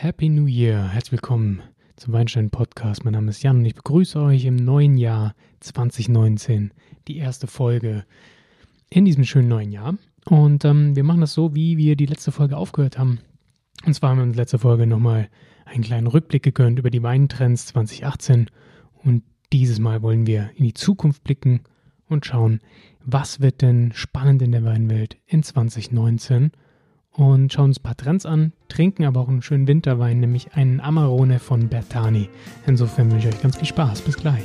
Happy New Year, herzlich willkommen zum Weinstein Podcast. Mein Name ist Jan und ich begrüße euch im neuen Jahr 2019, die erste Folge in diesem schönen neuen Jahr. Und ähm, wir machen das so, wie wir die letzte Folge aufgehört haben. Und zwar haben wir uns letzte Folge nochmal einen kleinen Rückblick gegönnt über die Weintrends 2018 und dieses Mal wollen wir in die Zukunft blicken und schauen, was wird denn spannend in der Weinwelt in 2019 und schauen uns ein paar Trends an, trinken aber auch einen schönen Winterwein, nämlich einen Amarone von Bertani. Insofern wünsche ich euch ganz viel Spaß. Bis gleich.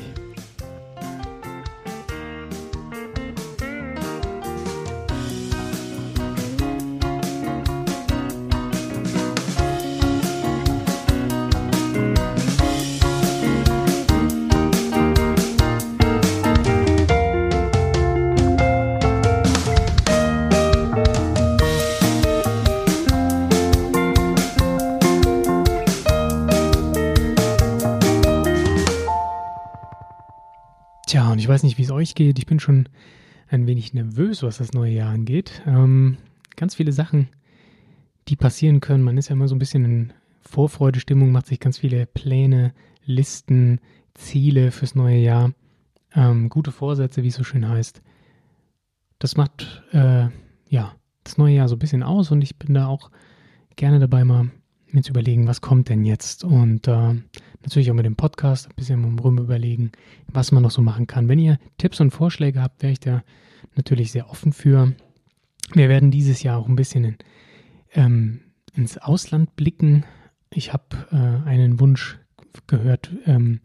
Ich weiß nicht, wie es euch geht. Ich bin schon ein wenig nervös, was das neue Jahr angeht. Ähm, ganz viele Sachen, die passieren können. Man ist ja immer so ein bisschen in Vorfreudestimmung, macht sich ganz viele Pläne, Listen, Ziele fürs neue Jahr. Ähm, gute Vorsätze, wie es so schön heißt. Das macht, äh, ja, das neue Jahr so ein bisschen aus und ich bin da auch gerne dabei, mal mir zu überlegen, was kommt denn jetzt und äh, natürlich auch mit dem Podcast ein bisschen rum überlegen, was man noch so machen kann. Wenn ihr Tipps und Vorschläge habt, wäre ich da natürlich sehr offen für. Wir werden dieses Jahr auch ein bisschen in, ähm, ins Ausland blicken. Ich habe äh, einen Wunsch gehört ähm,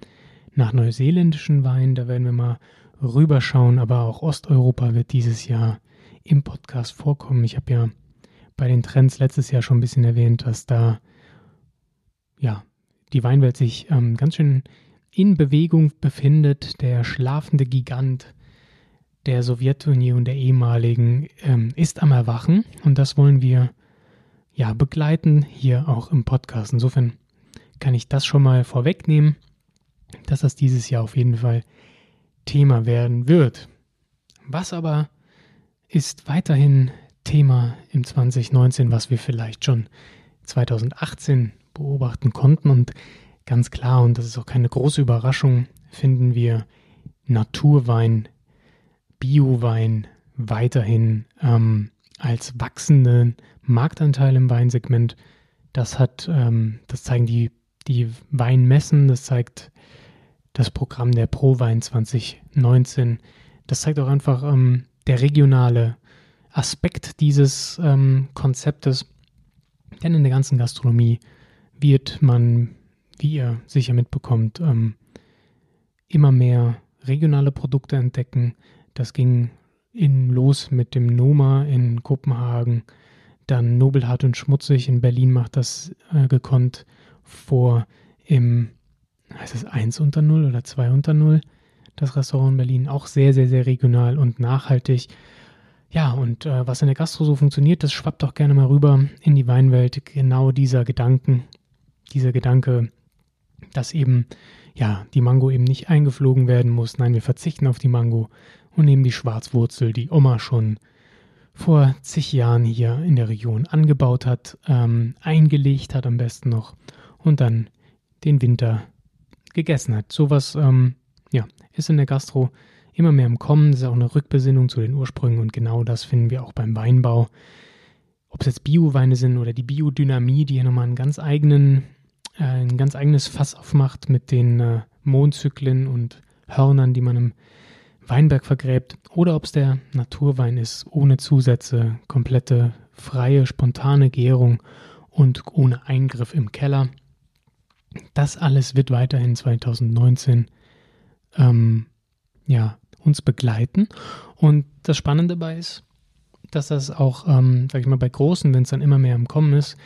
nach neuseeländischen Weinen. Da werden wir mal rüberschauen, aber auch Osteuropa wird dieses Jahr im Podcast vorkommen. Ich habe ja bei den Trends letztes Jahr schon ein bisschen erwähnt, dass da ja, die Weinwelt sich ähm, ganz schön in Bewegung befindet. Der schlafende Gigant der Sowjetunion, der ehemaligen, ähm, ist am Erwachen und das wollen wir ja begleiten hier auch im Podcast. Insofern kann ich das schon mal vorwegnehmen, dass das dieses Jahr auf jeden Fall Thema werden wird. Was aber ist weiterhin Thema im 2019, was wir vielleicht schon 2018 beobachten konnten. Und ganz klar, und das ist auch keine große Überraschung, finden wir Naturwein, Biowein weiterhin ähm, als wachsenden Marktanteil im Weinsegment. Das hat, ähm, das zeigen die, die Weinmessen, das zeigt das Programm der ProWein 2019. Das zeigt auch einfach ähm, der regionale Aspekt dieses ähm, Konzeptes. Denn in der ganzen Gastronomie wird man, wie ihr sicher mitbekommt, ähm, immer mehr regionale Produkte entdecken. Das ging in los mit dem Noma in Kopenhagen, dann Nobelhart und Schmutzig in Berlin macht das äh, gekonnt vor im, heißt es 1 unter 0 oder 2 unter 0, das Restaurant in Berlin, auch sehr, sehr, sehr regional und nachhaltig. Ja, und äh, was in der Gastro so funktioniert, das schwappt auch gerne mal rüber in die Weinwelt. Genau dieser Gedanken dieser Gedanke, dass eben ja die Mango eben nicht eingeflogen werden muss. Nein, wir verzichten auf die Mango und nehmen die Schwarzwurzel, die Oma schon vor zig Jahren hier in der Region angebaut hat, ähm, eingelegt hat am besten noch und dann den Winter gegessen hat. Sowas ähm, ja, ist in der Gastro immer mehr im Kommen. Das ist auch eine Rückbesinnung zu den Ursprüngen und genau das finden wir auch beim Weinbau. Ob es jetzt Bioweine sind oder die Biodynamie, die hier nochmal einen ganz eigenen ein ganz eigenes Fass aufmacht mit den äh, Mondzyklen und Hörnern, die man im Weinberg vergräbt, oder ob es der Naturwein ist, ohne Zusätze, komplette freie, spontane Gärung und ohne Eingriff im Keller. Das alles wird weiterhin 2019 ähm, ja, uns begleiten. Und das Spannende dabei ist, dass das auch, ähm, sag ich mal, bei Großen, wenn es dann immer mehr im Kommen ist,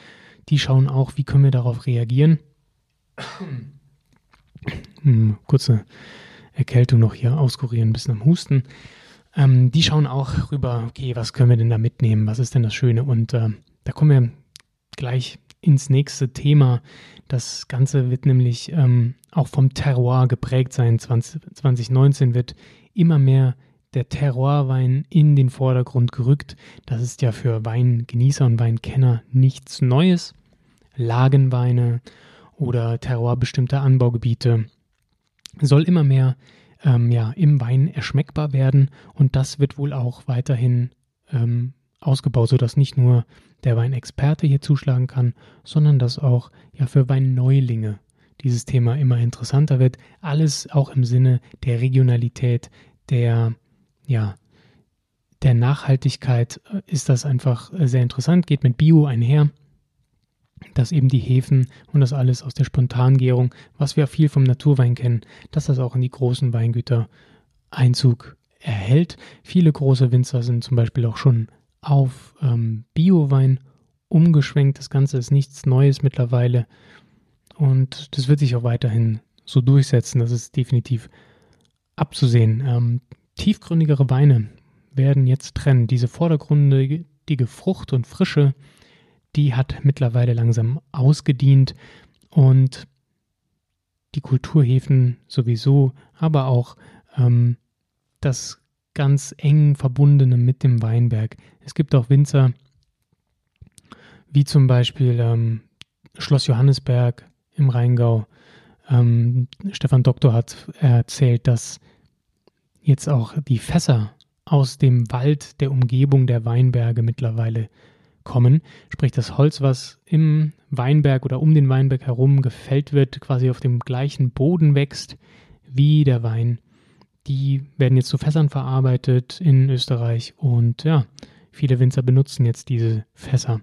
die schauen auch, wie können wir darauf reagieren. Hm, kurze Erkältung noch hier auskurieren, ein bisschen am Husten. Ähm, die schauen auch rüber, okay, was können wir denn da mitnehmen? Was ist denn das Schöne? Und äh, da kommen wir gleich ins nächste Thema. Das Ganze wird nämlich ähm, auch vom Terroir geprägt sein. 20, 2019 wird immer mehr der Terroirwein in den Vordergrund gerückt. Das ist ja für Weingenießer und Weinkenner nichts Neues. Lagenweine oder terroirbestimmte Anbaugebiete. Soll immer mehr ähm, ja, im Wein erschmeckbar werden und das wird wohl auch weiterhin ähm, ausgebaut, sodass nicht nur der Weinexperte hier zuschlagen kann, sondern dass auch ja für Weinneulinge dieses Thema immer interessanter wird. Alles auch im Sinne der Regionalität, der ja der Nachhaltigkeit äh, ist das einfach äh, sehr interessant, geht mit Bio einher, dass eben die Hefen und das alles aus der Spontangärung, was wir viel vom Naturwein kennen, dass das auch in die großen Weingüter Einzug erhält. Viele große Winzer sind zum Beispiel auch schon auf ähm, Biowein umgeschwenkt. Das Ganze ist nichts Neues mittlerweile und das wird sich auch weiterhin so durchsetzen. Das ist definitiv abzusehen. Ähm, tiefgründigere Weine werden jetzt trennen. Diese vordergründige Frucht und Frische, die hat mittlerweile langsam ausgedient und die Kulturhäfen sowieso, aber auch ähm, das ganz eng verbundene mit dem Weinberg. Es gibt auch Winzer, wie zum Beispiel ähm, Schloss Johannesberg im Rheingau. Ähm, Stefan Doktor hat erzählt, dass jetzt auch die Fässer aus dem Wald der Umgebung der Weinberge mittlerweile kommen. Sprich, das Holz, was im Weinberg oder um den Weinberg herum gefällt wird, quasi auf dem gleichen Boden wächst wie der Wein. Die werden jetzt zu Fässern verarbeitet in Österreich und ja, viele Winzer benutzen jetzt diese Fässer.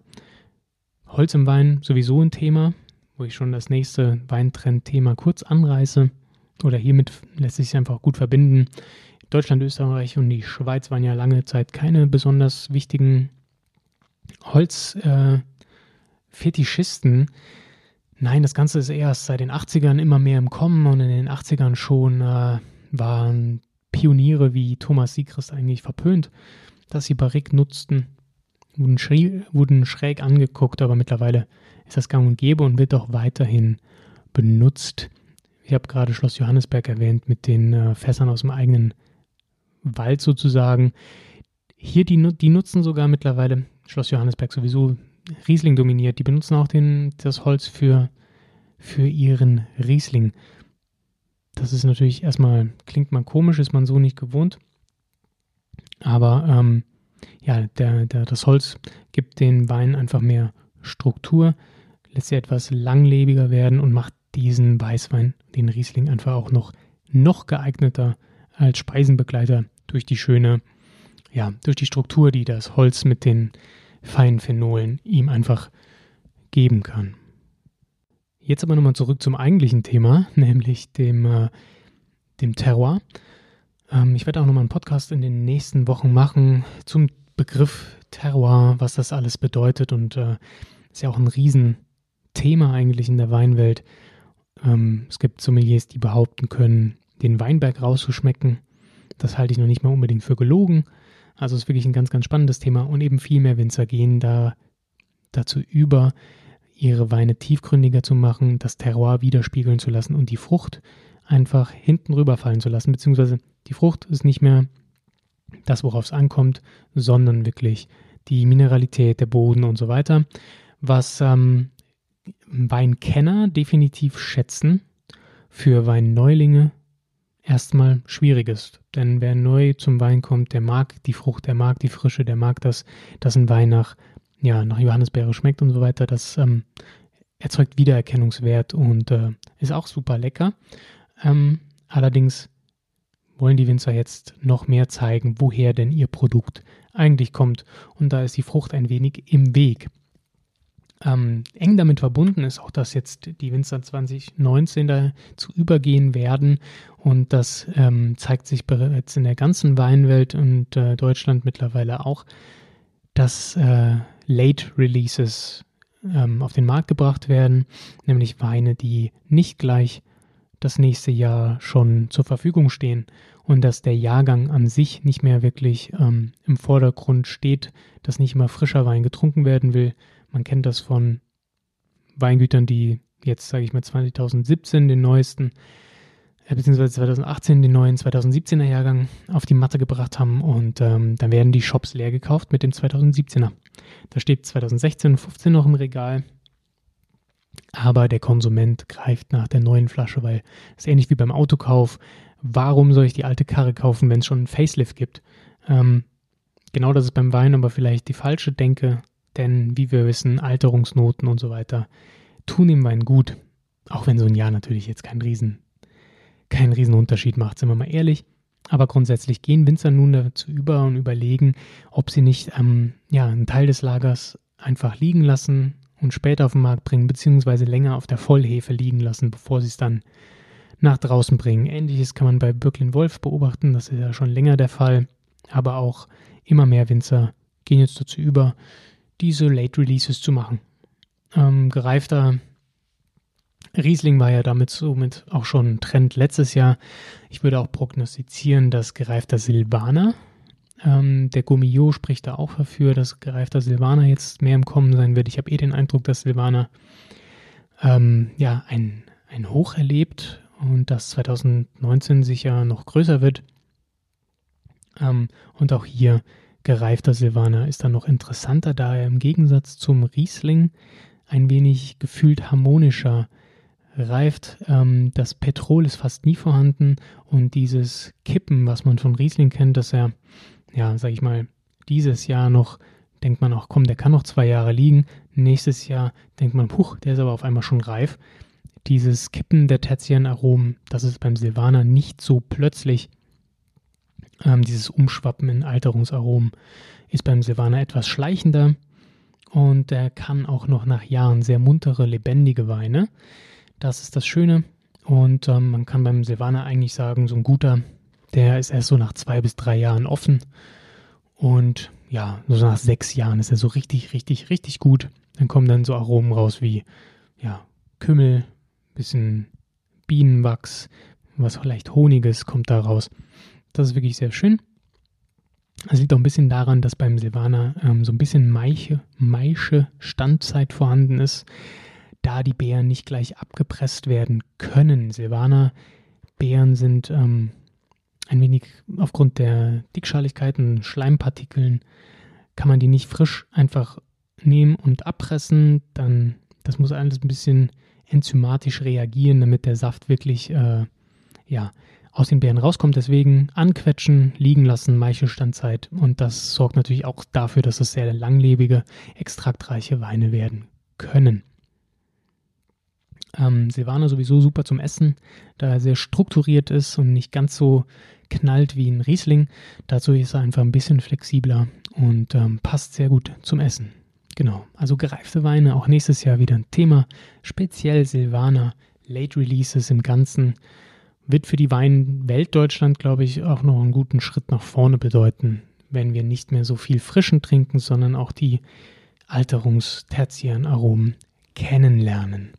Holz im Wein sowieso ein Thema, wo ich schon das nächste Weintrend-Thema kurz anreiße. Oder hiermit lässt sich einfach gut verbinden. Deutschland, Österreich und die Schweiz waren ja lange Zeit keine besonders wichtigen Holzfetischisten. Äh, Nein, das Ganze ist erst seit den 80ern immer mehr im Kommen und in den 80ern schon äh, waren Pioniere wie Thomas Siegrist eigentlich verpönt, dass sie Barrique nutzten, wurden, schrie, wurden schräg angeguckt, aber mittlerweile ist das gang und gäbe und wird auch weiterhin benutzt. Ich habe gerade Schloss Johannesberg erwähnt mit den äh, Fässern aus dem eigenen Wald sozusagen. Hier, die, die nutzen sogar mittlerweile, Schloss Johannesberg sowieso Riesling dominiert, die benutzen auch den, das Holz für, für ihren Riesling. Das ist natürlich erstmal, klingt man komisch, ist man so nicht gewohnt. Aber ähm, ja, der, der, das Holz gibt den Wein einfach mehr Struktur, lässt sie etwas langlebiger werden und macht diesen Weißwein, den Riesling, einfach auch noch, noch geeigneter als Speisenbegleiter durch die schöne, ja, durch die Struktur, die das Holz mit den feinen Phenolen ihm einfach geben kann. Jetzt aber nochmal zurück zum eigentlichen Thema, nämlich dem, äh, dem Terroir. Ähm, ich werde auch nochmal einen Podcast in den nächsten Wochen machen zum Begriff Terroir, was das alles bedeutet und äh, ist ja auch ein Riesenthema eigentlich in der Weinwelt. Ähm, es gibt Sommeliers, die behaupten können, den Weinberg rauszuschmecken. Das halte ich noch nicht mal unbedingt für gelogen. Also es ist wirklich ein ganz, ganz spannendes Thema und eben viel mehr Winzer gehen da dazu über, ihre Weine tiefgründiger zu machen, das Terroir widerspiegeln zu lassen und die Frucht einfach hinten rüberfallen zu lassen, beziehungsweise die Frucht ist nicht mehr das, worauf es ankommt, sondern wirklich die Mineralität, der Boden und so weiter, was ähm, Weinkenner definitiv schätzen, für Weinneulinge erstmal schwierig ist. Denn wer neu zum Wein kommt, der mag die Frucht, der mag die Frische, der mag das, dass ein Wein nach, ja, nach Johannisbeere schmeckt und so weiter. Das ähm, erzeugt Wiedererkennungswert und äh, ist auch super lecker. Ähm, allerdings wollen die Winzer jetzt noch mehr zeigen, woher denn ihr Produkt eigentlich kommt. Und da ist die Frucht ein wenig im Weg. Ähm, eng damit verbunden ist auch, dass jetzt die Winzer 2019 dazu übergehen werden. Und das ähm, zeigt sich bereits in der ganzen Weinwelt und äh, Deutschland mittlerweile auch, dass äh, Late Releases ähm, auf den Markt gebracht werden, nämlich Weine, die nicht gleich das nächste Jahr schon zur Verfügung stehen. Und dass der Jahrgang an sich nicht mehr wirklich ähm, im Vordergrund steht, dass nicht immer frischer Wein getrunken werden will, man kennt das von Weingütern, die jetzt, sage ich mal, 2017 den neuesten, äh, beziehungsweise 2018 den neuen 2017er Jahrgang auf die Matte gebracht haben und ähm, dann werden die Shops leer gekauft mit dem 2017er. Da steht 2016 und 15 noch im Regal Aber der Konsument greift nach der neuen Flasche, weil es ist ähnlich wie beim Autokauf. Warum soll ich die alte Karre kaufen, wenn es schon einen Facelift gibt? Ähm, genau das ist beim Wein aber vielleicht die falsche Denke, denn wie wir wissen, Alterungsnoten und so weiter tun dem Wein gut. Auch wenn so ein Jahr natürlich jetzt keinen riesen, keinen riesen Unterschied macht, sind wir mal ehrlich. Aber grundsätzlich gehen Winzer nun dazu über und überlegen, ob sie nicht ähm, ja, einen Teil des Lagers einfach liegen lassen und später auf den Markt bringen, beziehungsweise länger auf der Vollhefe liegen lassen, bevor sie es dann nach draußen bringen. Ähnliches kann man bei Birklin Wolf beobachten, das ist ja schon länger der Fall, aber auch immer mehr Winzer gehen jetzt dazu über, diese Late Releases zu machen. Ähm, gereifter Riesling war ja damit somit auch schon ein Trend letztes Jahr. Ich würde auch prognostizieren, dass gereifter Silvaner, ähm, der Gummio spricht da auch dafür, dass gereifter Silvaner jetzt mehr im Kommen sein wird. Ich habe eh den Eindruck, dass Silvaner ähm, ja ein, ein Hoch erlebt und dass 2019 sicher noch größer wird. Ähm, und auch hier gereifter Silvaner ist dann noch interessanter, da er im Gegensatz zum Riesling ein wenig gefühlt harmonischer reift. Ähm, das Petrol ist fast nie vorhanden und dieses Kippen, was man von Riesling kennt, dass er, ja, sag ich mal, dieses Jahr noch, denkt man auch, komm, der kann noch zwei Jahre liegen. Nächstes Jahr denkt man, puch, der ist aber auf einmal schon reif. Dieses Kippen der Tertiären das ist beim Silvaner nicht so plötzlich. Ähm, dieses Umschwappen in Alterungsaromen ist beim Silvaner etwas schleichender und er kann auch noch nach Jahren sehr muntere, lebendige Weine. Das ist das Schöne. Und ähm, man kann beim Silvaner eigentlich sagen, so ein guter, der ist erst so nach zwei bis drei Jahren offen. Und ja, so nach sechs Jahren ist er so richtig, richtig, richtig gut. Dann kommen dann so Aromen raus wie ja, Kümmel, bisschen Bienenwachs, was vielleicht Honiges kommt da raus. Das ist wirklich sehr schön. Es liegt auch ein bisschen daran, dass beim Silvaner ähm, so ein bisschen Maiche, Maische Standzeit vorhanden ist da die Beeren nicht gleich abgepresst werden können. Silvaner Beeren sind ähm, ein wenig aufgrund der Dickschaligkeiten, Schleimpartikeln, kann man die nicht frisch einfach nehmen und abpressen. Dann, das muss alles ein bisschen enzymatisch reagieren, damit der Saft wirklich äh, ja, aus den Beeren rauskommt. Deswegen anquetschen, liegen lassen, Maichelstandzeit. Und das sorgt natürlich auch dafür, dass es sehr langlebige, extraktreiche Weine werden können. Ähm, Silvaner sowieso super zum Essen, da er sehr strukturiert ist und nicht ganz so knallt wie ein Riesling. Dazu ist er einfach ein bisschen flexibler und ähm, passt sehr gut zum Essen. Genau, also gereifte Weine, auch nächstes Jahr wieder ein Thema. Speziell Silvaner, Late Releases im Ganzen, wird für die Weinwelt Deutschland, glaube ich, auch noch einen guten Schritt nach vorne bedeuten, wenn wir nicht mehr so viel frischen trinken, sondern auch die alterungstertiären Aromen kennenlernen.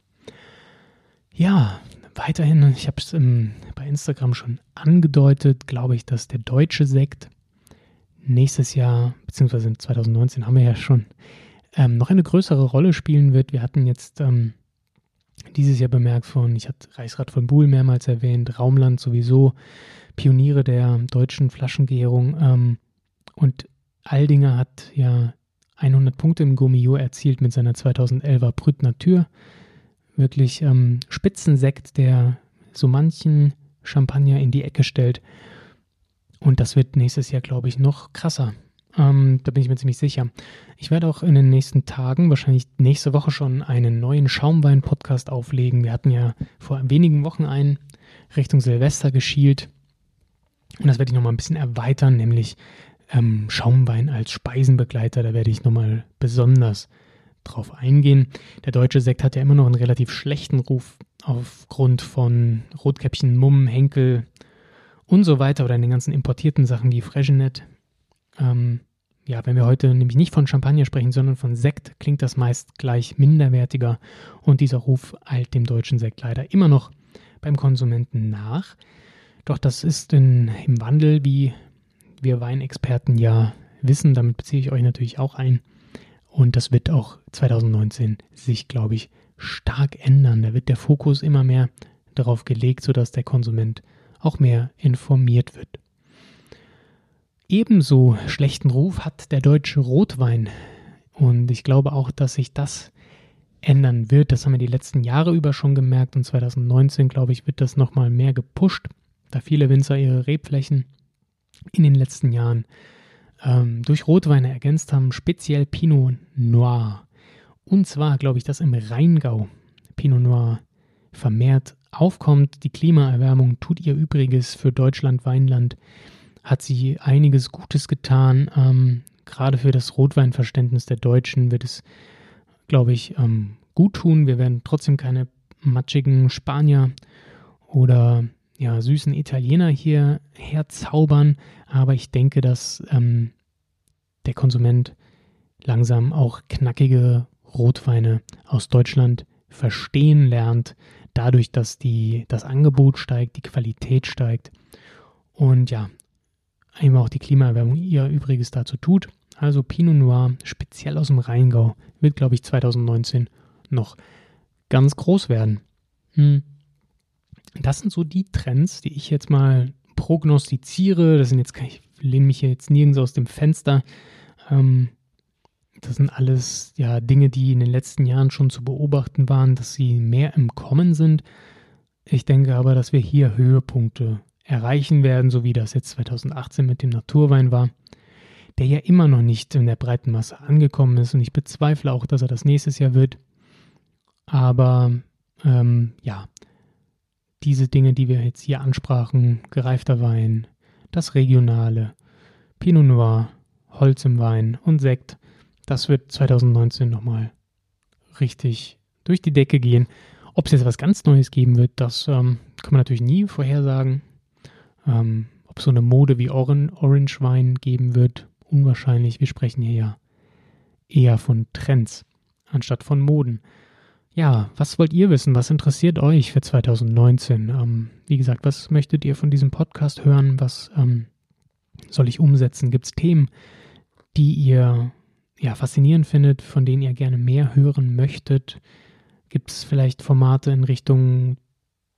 Ja, weiterhin, ich habe es bei Instagram schon angedeutet, glaube ich, dass der deutsche Sekt nächstes Jahr, beziehungsweise 2019 haben wir ja schon, ähm, noch eine größere Rolle spielen wird. Wir hatten jetzt ähm, dieses Jahr bemerkt von, ich hatte Reichsrat von Buhl mehrmals erwähnt, Raumland sowieso, Pioniere der deutschen Flaschengärung ähm, und Aldinger hat ja 100 Punkte im Gummio erzielt mit seiner 2011er Brüttner Tür wirklich ähm, Spitzensekt, der so manchen Champagner in die Ecke stellt. Und das wird nächstes Jahr, glaube ich, noch krasser. Ähm, da bin ich mir ziemlich sicher. Ich werde auch in den nächsten Tagen, wahrscheinlich nächste Woche schon, einen neuen Schaumwein-Podcast auflegen. Wir hatten ja vor wenigen Wochen einen Richtung Silvester geschielt. Und das werde ich nochmal ein bisschen erweitern, nämlich ähm, Schaumwein als Speisenbegleiter. Da werde ich nochmal besonders drauf eingehen. Der deutsche Sekt hat ja immer noch einen relativ schlechten Ruf aufgrund von Rotkäppchen, Mumm, Henkel und so weiter oder den ganzen importierten Sachen wie Freshenet. Ähm, ja, wenn wir heute nämlich nicht von Champagner sprechen, sondern von Sekt, klingt das meist gleich minderwertiger und dieser Ruf eilt dem deutschen Sekt leider immer noch beim Konsumenten nach. Doch das ist in, im Wandel, wie wir Weinexperten ja wissen, damit beziehe ich euch natürlich auch ein. Und das wird auch 2019 sich, glaube ich, stark ändern. Da wird der Fokus immer mehr darauf gelegt, sodass der Konsument auch mehr informiert wird. Ebenso schlechten Ruf hat der deutsche Rotwein. Und ich glaube auch, dass sich das ändern wird. Das haben wir die letzten Jahre über schon gemerkt und 2019, glaube ich, wird das nochmal mehr gepusht, da viele Winzer ihre Rebflächen in den letzten Jahren ähm, durch Rotweine ergänzt haben, speziell Pinot Noir. Und zwar glaube ich, dass im Rheingau Pinot Noir vermehrt aufkommt. Die Klimaerwärmung tut ihr Übriges für Deutschland, Weinland, hat sie einiges Gutes getan. Ähm, gerade für das Rotweinverständnis der Deutschen wird es, glaube ich, ähm, gut tun. Wir werden trotzdem keine matschigen Spanier oder ja, süßen Italiener hier herzaubern, aber ich denke, dass ähm, der Konsument langsam auch knackige Rotweine aus Deutschland verstehen lernt, dadurch, dass die, das Angebot steigt, die Qualität steigt und ja, eben auch die Klimaerwärmung ihr Übriges dazu tut. Also Pinot Noir, speziell aus dem Rheingau, wird, glaube ich, 2019 noch ganz groß werden. Hm. Das sind so die Trends, die ich jetzt mal prognostiziere. Das sind jetzt, ich lehne mich jetzt nirgends aus dem Fenster. Ähm, das sind alles ja Dinge, die in den letzten Jahren schon zu beobachten waren, dass sie mehr im Kommen sind. Ich denke aber, dass wir hier Höhepunkte erreichen werden, so wie das jetzt 2018 mit dem Naturwein war, der ja immer noch nicht in der breiten Masse angekommen ist und ich bezweifle auch, dass er das nächstes Jahr wird. Aber ähm, ja, diese Dinge, die wir jetzt hier ansprachen, gereifter Wein, das Regionale, Pinot Noir, Holz im Wein und Sekt, das wird 2019 nochmal richtig durch die Decke gehen. Ob es jetzt was ganz Neues geben wird, das ähm, kann man natürlich nie vorhersagen. Ähm, ob so eine Mode wie Oran Orange Wein geben wird, unwahrscheinlich. Wir sprechen hier ja eher von Trends anstatt von Moden. Ja, was wollt ihr wissen? Was interessiert euch für 2019? Ähm, wie gesagt, was möchtet ihr von diesem Podcast hören? Was ähm, soll ich umsetzen? Gibt es Themen, die ihr ja, faszinierend findet, von denen ihr gerne mehr hören möchtet? Gibt es vielleicht Formate in Richtung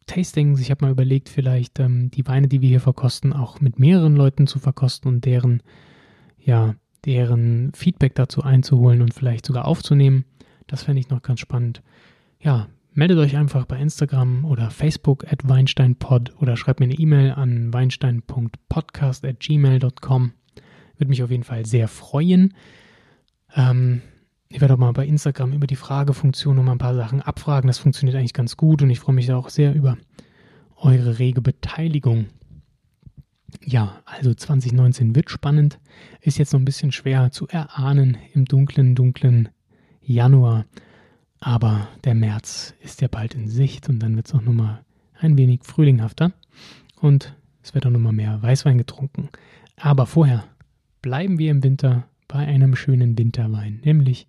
Tastings? Ich habe mal überlegt, vielleicht ähm, die Weine, die wir hier verkosten, auch mit mehreren Leuten zu verkosten und deren, ja, deren Feedback dazu einzuholen und vielleicht sogar aufzunehmen. Das fände ich noch ganz spannend. Ja, meldet euch einfach bei Instagram oder Facebook at weinsteinpod oder schreibt mir eine E-Mail an weinstein.podcast at gmail.com. Würde mich auf jeden Fall sehr freuen. Ähm, ich werde auch mal bei Instagram über die Fragefunktion noch mal ein paar Sachen abfragen. Das funktioniert eigentlich ganz gut und ich freue mich auch sehr über eure rege Beteiligung. Ja, also 2019 wird spannend. Ist jetzt noch ein bisschen schwer zu erahnen im dunklen, dunklen Januar. Aber der März ist ja bald in Sicht und dann wird es auch nochmal ein wenig frühlinghafter. Und es wird auch nochmal mehr Weißwein getrunken. Aber vorher bleiben wir im Winter bei einem schönen Winterwein, nämlich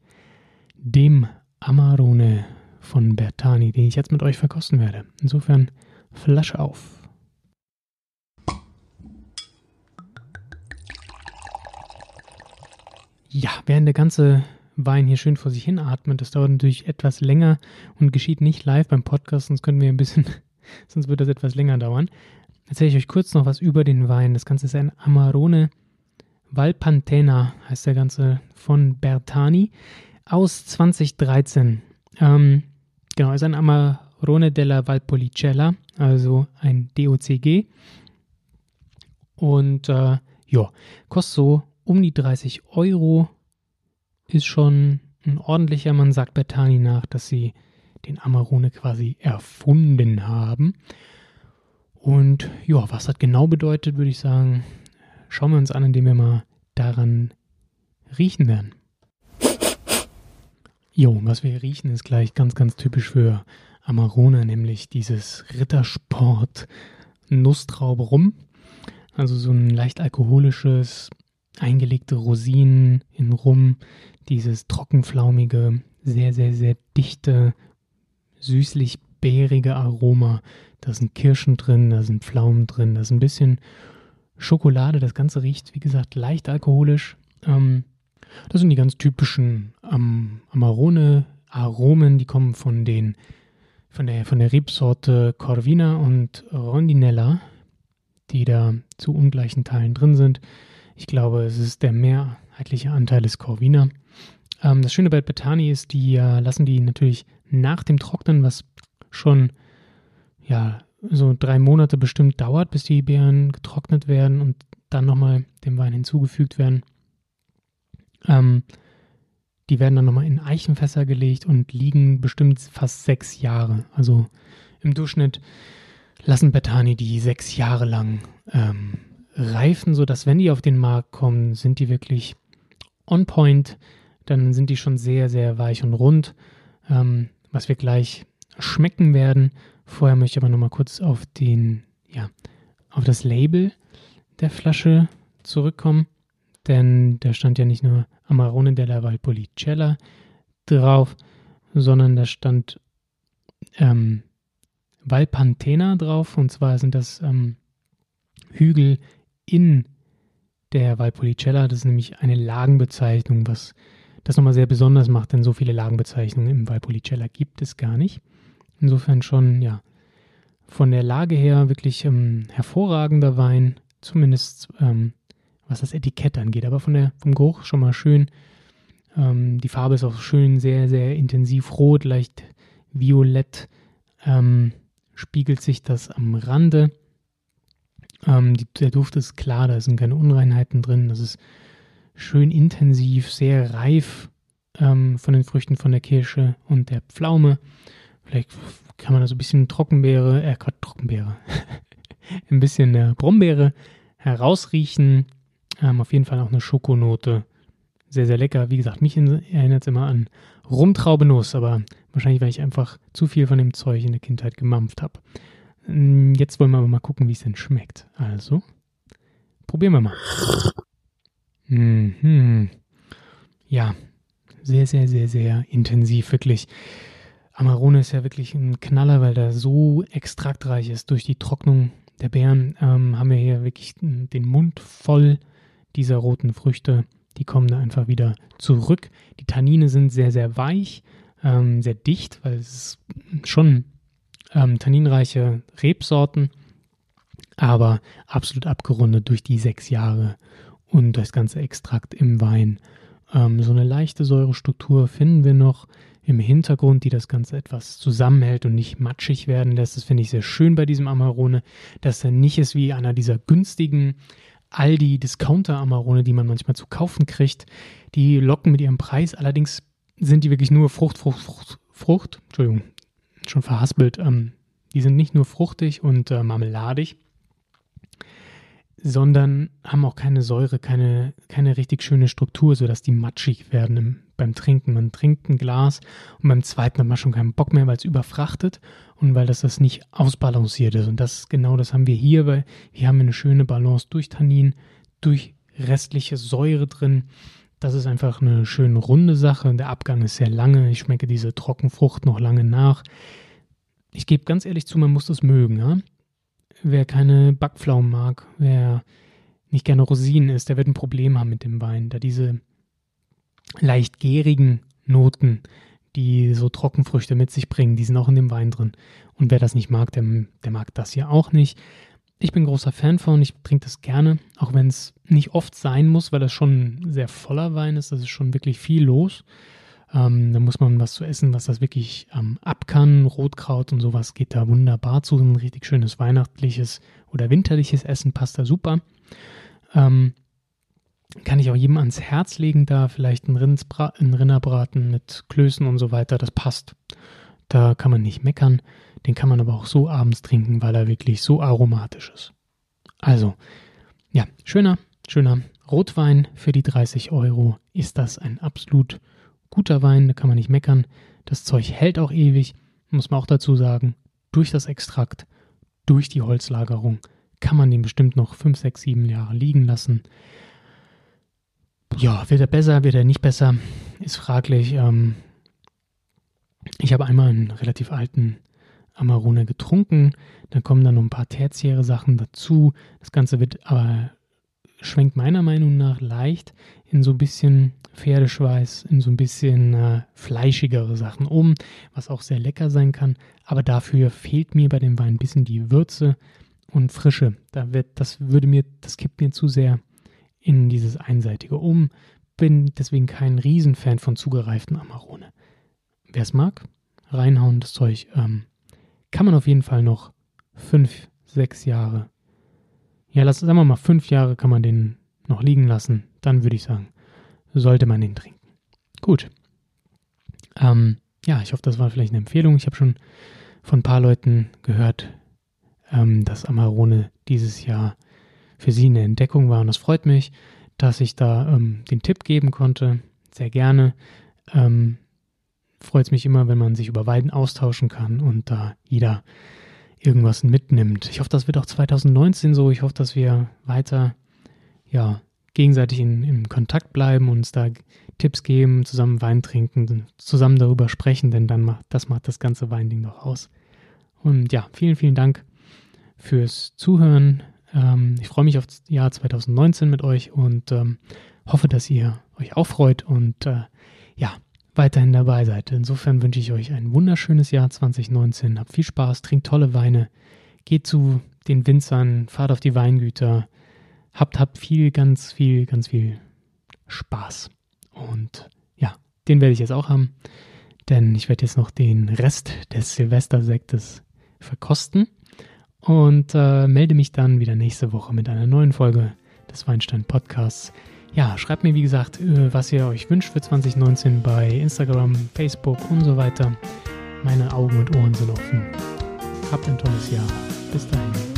dem Amarone von Bertani, den ich jetzt mit euch verkosten werde. Insofern Flasche auf. Ja, während der ganze Wein hier schön vor sich hin atmet, das dauert natürlich etwas länger und geschieht nicht live beim Podcast, sonst können wir ein bisschen, sonst wird das etwas länger dauern. Erzähle ich euch kurz noch was über den Wein. Das Ganze ist ein Amarone Valpantena heißt der Ganze von Bertani aus 2013. Ähm, genau, ist ein Amarone della Valpolicella, also ein DOCG. Und äh, ja, kostet so um die 30 Euro. Ist schon ein ordentlicher, man sagt Bertani nach, dass sie den Amarone quasi erfunden haben. Und ja, was das genau bedeutet, würde ich sagen, schauen wir uns an, indem wir mal daran riechen werden. Jo, was wir riechen, ist gleich ganz, ganz typisch für Amarone, nämlich dieses Rittersport Nusstraube rum. Also so ein leicht alkoholisches, eingelegte Rosinen in Rum, dieses trockenflaumige, sehr, sehr, sehr dichte, süßlich-beerige Aroma. Da sind Kirschen drin, da sind Pflaumen drin, da ist ein bisschen Schokolade. Das Ganze riecht, wie gesagt, leicht alkoholisch. Ähm, das sind die ganz typischen ähm, Amarone-Aromen, die kommen von den von der, von der Rebsorte Corvina und Rondinella, die da zu ungleichen Teilen drin sind. Ich glaube, es ist der mehrheitliche Anteil ist Corvina. Ähm, das Schöne bei Betani ist, die äh, lassen die natürlich nach dem Trocknen, was schon ja so drei Monate bestimmt dauert, bis die Beeren getrocknet werden und dann nochmal dem Wein hinzugefügt werden. Ähm, die werden dann nochmal in Eichenfässer gelegt und liegen bestimmt fast sechs Jahre. Also im Durchschnitt lassen Betani die sechs Jahre lang ähm, reifen, sodass wenn die auf den Markt kommen, sind die wirklich on point. Dann sind die schon sehr, sehr weich und rund, ähm, was wir gleich schmecken werden. Vorher möchte ich aber nochmal kurz auf den, ja, auf das Label der Flasche zurückkommen, denn da stand ja nicht nur Amarone della Valpolicella drauf, sondern da stand ähm, Valpantena drauf, und zwar sind das ähm, Hügel in der Valpolicella. Das ist nämlich eine Lagenbezeichnung, was das nochmal sehr besonders macht, denn so viele Lagenbezeichnungen im Valpolicella gibt es gar nicht. Insofern schon, ja, von der Lage her wirklich ähm, hervorragender Wein, zumindest ähm, was das Etikett angeht, aber von der, vom Geruch schon mal schön. Ähm, die Farbe ist auch schön, sehr, sehr intensiv rot, leicht violett. Ähm, spiegelt sich das am Rande. Ähm, die, der Duft ist klar, da sind keine Unreinheiten drin. Das ist schön intensiv, sehr reif ähm, von den Früchten von der Kirsche und der Pflaume. Vielleicht kann man da so ein bisschen Trockenbeere, äh, Gott, Trockenbeere, ein bisschen äh, Brombeere herausriechen. Ähm, auf jeden Fall auch eine Schokonote. Sehr, sehr lecker. Wie gesagt, mich erinnert es immer an Rumtraubenuss, aber wahrscheinlich, weil ich einfach zu viel von dem Zeug in der Kindheit gemampft habe. Hm, jetzt wollen wir aber mal gucken, wie es denn schmeckt. Also, probieren wir mal. Mhm. Ja, sehr, sehr, sehr, sehr intensiv, wirklich. Amarone ist ja wirklich ein Knaller, weil der so extraktreich ist. Durch die Trocknung der Beeren ähm, haben wir hier wirklich den Mund voll dieser roten Früchte. Die kommen da einfach wieder zurück. Die Tannine sind sehr, sehr weich, ähm, sehr dicht, weil es ist schon ähm, tanninreiche Rebsorten, aber absolut abgerundet durch die sechs Jahre und das ganze Extrakt im Wein. Ähm, so eine leichte Säurestruktur finden wir noch im Hintergrund, die das Ganze etwas zusammenhält und nicht matschig werden lässt. Das finde ich sehr schön bei diesem Amarone, dass er nicht ist wie einer dieser günstigen Aldi Discounter Amarone, die man manchmal zu kaufen kriegt. Die locken mit ihrem Preis, allerdings sind die wirklich nur Frucht, Frucht, Frucht, Frucht, Entschuldigung, schon verhaspelt. Ähm, die sind nicht nur fruchtig und äh, marmeladig, sondern haben auch keine Säure, keine, keine richtig schöne Struktur, sodass die matschig werden im, beim Trinken. Man trinkt ein Glas und beim zweiten hat man schon keinen Bock mehr, weil es überfrachtet und weil das, das nicht ausbalanciert ist. Und das genau das haben wir hier, weil hier haben wir eine schöne Balance durch Tannin, durch restliche Säure drin. Das ist einfach eine schöne runde Sache. Der Abgang ist sehr lange. Ich schmecke diese Trockenfrucht noch lange nach. Ich gebe ganz ehrlich zu, man muss das mögen. Ja? Wer keine Backpflaumen mag, wer nicht gerne Rosinen isst, der wird ein Problem haben mit dem Wein, da diese leicht gärigen Noten, die so Trockenfrüchte mit sich bringen, die sind auch in dem Wein drin. Und wer das nicht mag, der, der mag das hier auch nicht. Ich bin großer Fan von, ich trinke das gerne, auch wenn es nicht oft sein muss, weil das schon ein sehr voller Wein ist. Das ist schon wirklich viel los. Ähm, da muss man was zu essen, was das wirklich ähm, ab kann. Rotkraut und sowas geht da wunderbar zu. Ein richtig schönes weihnachtliches oder winterliches Essen passt da super. Ähm, kann ich auch jedem ans Herz legen, da vielleicht ein, Rindsbra ein Rinderbraten mit Klößen und so weiter, das passt. Da kann man nicht meckern. Den kann man aber auch so abends trinken, weil er wirklich so aromatisch ist. Also, ja, schöner, schöner Rotwein für die 30 Euro ist das ein absolut guter Wein, da kann man nicht meckern. Das Zeug hält auch ewig, muss man auch dazu sagen. Durch das Extrakt, durch die Holzlagerung kann man den bestimmt noch 5, 6, 7 Jahre liegen lassen. Ja, wird er besser, wird er nicht besser, ist fraglich. Ähm, ich habe einmal einen relativ alten Amarone getrunken, dann kommen dann noch ein paar tertiäre Sachen dazu. Das Ganze wird aber schwenkt meiner Meinung nach leicht in so ein bisschen Pferdeschweiß in so ein bisschen äh, fleischigere Sachen um, was auch sehr lecker sein kann. Aber dafür fehlt mir bei dem Wein ein bisschen die Würze und Frische. Da wird, das würde mir, das kippt mir zu sehr in dieses Einseitige um. bin deswegen kein Riesenfan von zugereiften Amarone. Wer es mag, reinhauen das Zeug. Ähm, kann man auf jeden Fall noch fünf, sechs Jahre. Ja, lass, sagen wir mal, fünf Jahre kann man den noch liegen lassen. Dann würde ich sagen, sollte man den trinken. Gut. Ähm, ja, ich hoffe, das war vielleicht eine Empfehlung. Ich habe schon von ein paar Leuten gehört, ähm, dass Amarone dieses Jahr für sie eine Entdeckung war. Und das freut mich, dass ich da ähm, den Tipp geben konnte. Sehr gerne. Ähm, freut es mich immer, wenn man sich über Weiden austauschen kann und da jeder irgendwas mitnimmt. Ich hoffe, das wird auch 2019 so. Ich hoffe, dass wir weiter ja, gegenseitig in, in Kontakt bleiben, uns da Tipps geben, zusammen Wein trinken, zusammen darüber sprechen, denn dann macht das macht das ganze Weinding doch aus. Und ja, vielen, vielen Dank fürs Zuhören. Ähm, ich freue mich auf das Jahr 2019 mit euch und ähm, hoffe, dass ihr euch auch freut und äh, ja, weiterhin dabei seid. Insofern wünsche ich euch ein wunderschönes Jahr 2019. Habt viel Spaß, trinkt tolle Weine, geht zu den Winzern, fahrt auf die Weingüter, habt, habt viel, ganz viel, ganz viel Spaß. Und ja, den werde ich jetzt auch haben, denn ich werde jetzt noch den Rest des Silvestersektes verkosten und äh, melde mich dann wieder nächste Woche mit einer neuen Folge des Weinstein Podcasts. Ja, schreibt mir wie gesagt, äh, was ihr euch wünscht für 2019 bei Instagram, Facebook und so weiter. Meine Augen und Ohren sind offen. Habt ein tolles Jahr. Bis dahin.